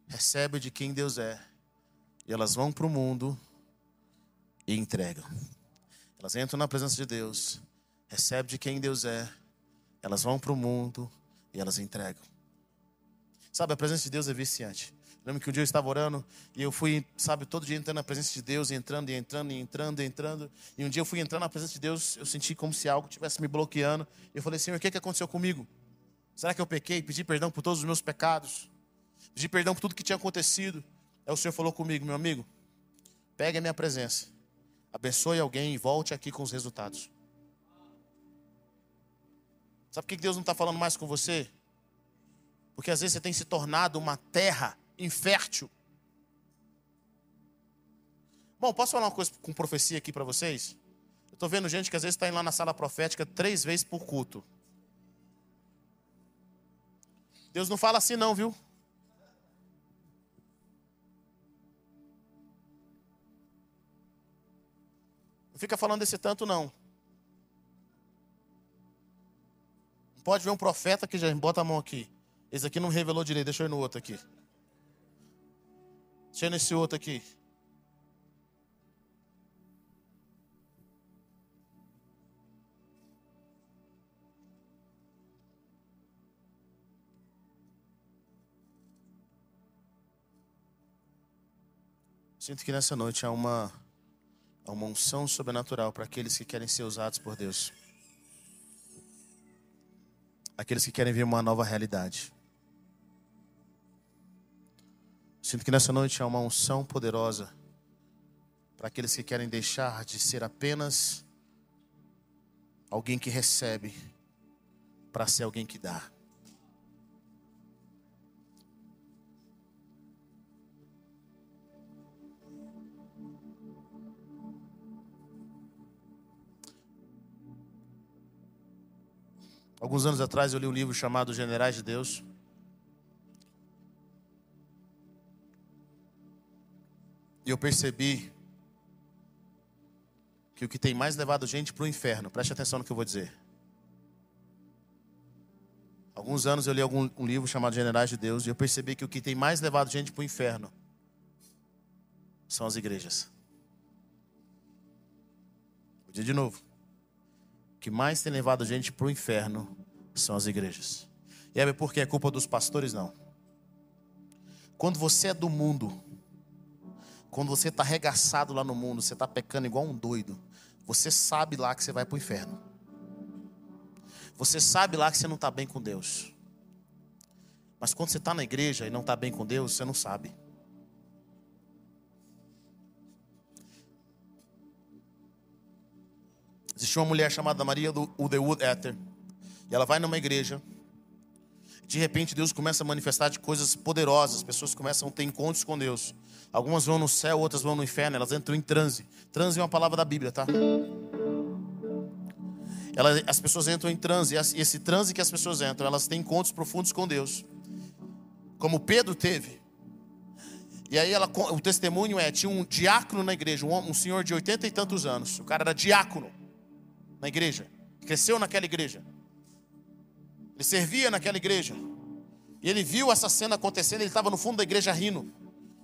recebem de quem Deus é, e elas vão para o mundo e entregam. Elas entram na presença de Deus, recebem de quem Deus é, elas vão para o mundo e elas entregam. Sabe, a presença de Deus é viciante. Lembro que um dia eu estava orando e eu fui, sabe, todo dia entrando na presença de Deus, entrando e entrando e entrando e entrando. E um dia eu fui entrando na presença de Deus, eu senti como se algo estivesse me bloqueando. Eu falei, Senhor, o que, que aconteceu comigo? Será que eu pequei? Pedi perdão por todos os meus pecados. Pedi perdão por tudo que tinha acontecido. Aí o Senhor falou comigo, meu amigo, pegue a minha presença, abençoe alguém e volte aqui com os resultados. Sabe por que Deus não está falando mais com você? Porque às vezes você tem se tornado uma terra infértil. Bom, posso falar uma coisa com profecia aqui para vocês? Eu estou vendo gente que às vezes está indo lá na sala profética três vezes por culto. Deus não fala assim, não, viu? Não fica falando desse tanto, não. Pode ver um profeta que já bota a mão aqui. Esse aqui não revelou direito, deixa eu ir no outro aqui. Deixa nesse outro aqui. Sinto que nessa noite há uma, há uma unção sobrenatural para aqueles que querem ser usados por Deus. Aqueles que querem ver uma nova realidade. Sinto que nessa noite há uma unção poderosa para aqueles que querem deixar de ser apenas alguém que recebe para ser alguém que dá. Alguns anos atrás eu li um livro chamado Generais de Deus. E eu percebi que o que tem mais levado gente para o inferno, preste atenção no que eu vou dizer. Alguns anos eu li algum, um livro chamado Generais de Deus e eu percebi que o que tem mais levado gente para o inferno são as igrejas. Vou dizer de novo. O que mais tem levado gente para o inferno são as igrejas. E é porque é culpa dos pastores? Não. Quando você é do mundo, quando você está arregaçado lá no mundo, você está pecando igual um doido, você sabe lá que você vai para o inferno. Você sabe lá que você não está bem com Deus. Mas quando você está na igreja e não está bem com Deus, você não sabe. Existia uma mulher chamada Maria do Wood Ether. E ela vai numa igreja de repente Deus começa a manifestar de coisas poderosas, as pessoas começam a ter encontros com Deus. Algumas vão no céu, outras vão no inferno, elas entram em transe. Transe é uma palavra da Bíblia, tá? Elas, as pessoas entram em transe, e esse transe que as pessoas entram, elas têm encontros profundos com Deus. Como Pedro teve. E aí ela, o testemunho é: tinha um diácono na igreja, um, um senhor de oitenta e tantos anos. O cara era diácono na igreja, cresceu naquela igreja. Ele servia naquela igreja. E ele viu essa cena acontecendo, ele estava no fundo da igreja rindo.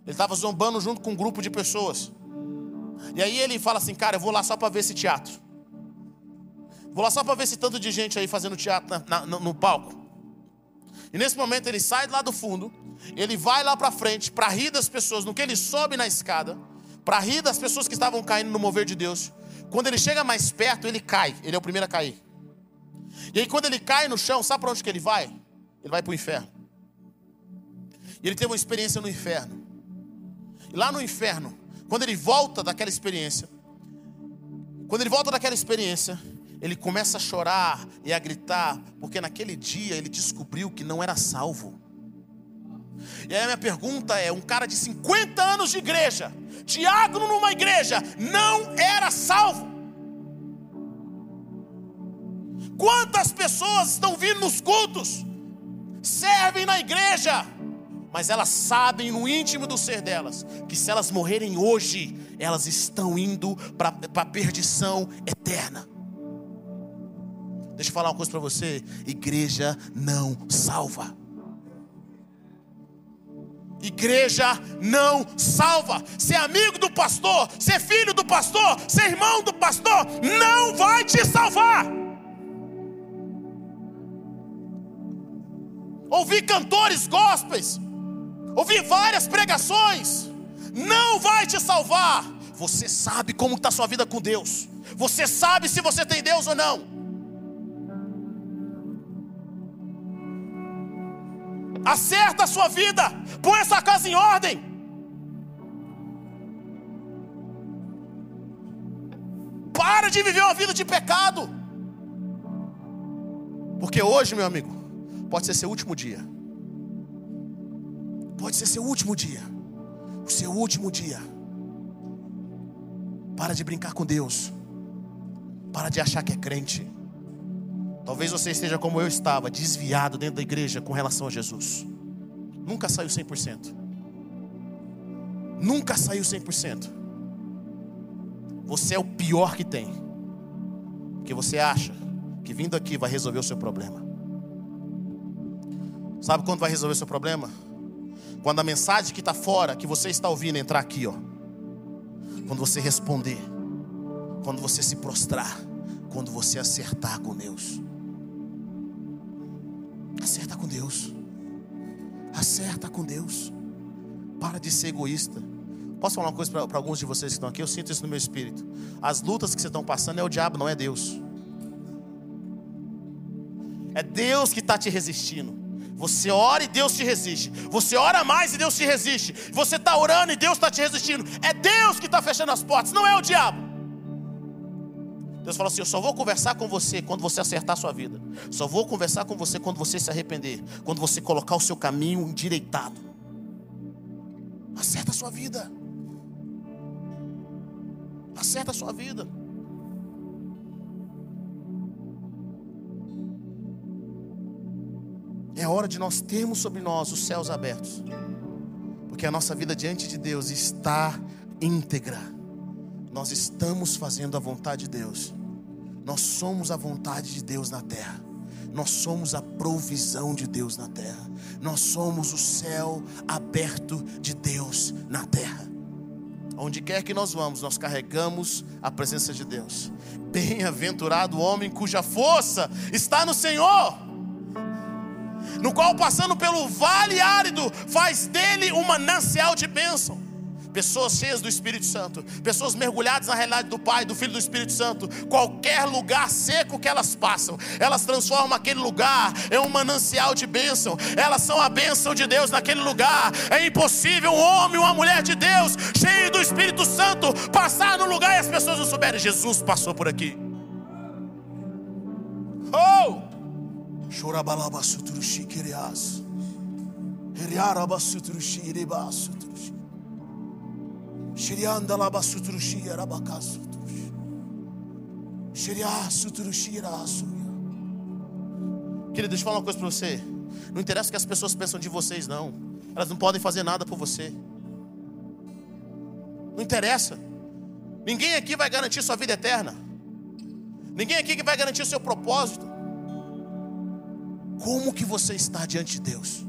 Ele estava zombando junto com um grupo de pessoas. E aí ele fala assim: Cara, eu vou lá só para ver esse teatro. Vou lá só para ver esse tanto de gente aí fazendo teatro na, na, no palco. E nesse momento ele sai lá do fundo, ele vai lá para frente para rir das pessoas, no que ele sobe na escada, para rir das pessoas que estavam caindo no mover de Deus. Quando ele chega mais perto, ele cai, ele é o primeiro a cair. E aí quando ele cai no chão, sabe para onde que ele vai? Ele vai para o inferno. E ele teve uma experiência no inferno. Lá no inferno, quando ele volta daquela experiência, quando ele volta daquela experiência, ele começa a chorar e a gritar, porque naquele dia ele descobriu que não era salvo. E aí a minha pergunta é: um cara de 50 anos de igreja, diácono numa igreja, não era salvo. Quantas pessoas estão vindo nos cultos, servem na igreja, mas elas sabem no íntimo do ser delas que se elas morrerem hoje, elas estão indo para a perdição eterna. Deixa eu falar uma coisa para você: igreja não salva. Igreja não salva. Ser amigo do pastor, ser filho do pastor, ser irmão do pastor, não vai te salvar. Ouvir cantores gospels, ouvir várias pregações, não vai te salvar. Você sabe como está sua vida com Deus. Você sabe se você tem Deus ou não. Acerta a sua vida. Põe essa casa em ordem. Para de viver uma vida de pecado. Porque hoje, meu amigo, pode ser seu último dia. Pode ser seu último dia. O seu último dia. Para de brincar com Deus. Para de achar que é crente. Talvez você esteja como eu estava, desviado dentro da igreja com relação a Jesus. Nunca saiu 100%. Nunca saiu 100%. Você é o pior que tem. Porque você acha que vindo aqui vai resolver o seu problema. Sabe quando vai resolver o seu problema? Quando a mensagem que está fora, que você está ouvindo, entrar aqui, ó. Quando você responder. Quando você se prostrar. Quando você acertar com Deus. Acerta com Deus. Acerta com Deus. Para de ser egoísta. Posso falar uma coisa para alguns de vocês que estão aqui? Eu sinto isso no meu espírito. As lutas que vocês estão passando é o diabo, não é Deus. É Deus que está te resistindo. Você ora e Deus te resiste. Você ora mais e Deus te resiste. Você está orando e Deus está te resistindo. É Deus que está fechando as portas, não é o diabo. Deus falou assim: Eu só vou conversar com você quando você acertar a sua vida. Só vou conversar com você quando você se arrepender. Quando você colocar o seu caminho endireitado. Acerta a sua vida. Acerta a sua vida. É hora de nós termos sobre nós os céus abertos. Porque a nossa vida diante de Deus está íntegra nós estamos fazendo a vontade de Deus. Nós somos a vontade de Deus na terra. Nós somos a provisão de Deus na terra. Nós somos o céu aberto de Deus na terra. Onde quer que nós vamos, nós carregamos a presença de Deus. Bem-aventurado o homem cuja força está no Senhor, no qual, passando pelo vale árido, faz dele um manancial de bênção pessoas cheias do Espírito Santo, pessoas mergulhadas na realidade do Pai, do Filho e do Espírito Santo. Qualquer lugar seco que elas passam, elas transformam aquele lugar em um manancial de bênção. Elas são a bênção de Deus naquele lugar. É impossível um homem, uma mulher de Deus, cheio do Espírito Santo, passar no lugar e as pessoas não souberem. Jesus passou por aqui. Oh! Querido, deixa eu falar uma coisa para você. Não interessa o que as pessoas pensam de vocês, não. Elas não podem fazer nada por você. Não interessa. Ninguém aqui vai garantir sua vida eterna. Ninguém aqui que vai garantir o seu propósito. Como que você está diante de Deus?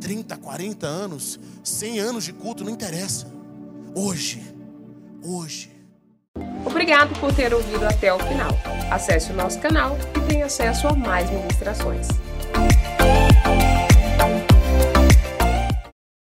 30, 40 anos, 100 anos de culto, não interessa. Hoje, hoje. Obrigado por ter ouvido até o final. Acesse o nosso canal e tenha acesso a mais ministrações.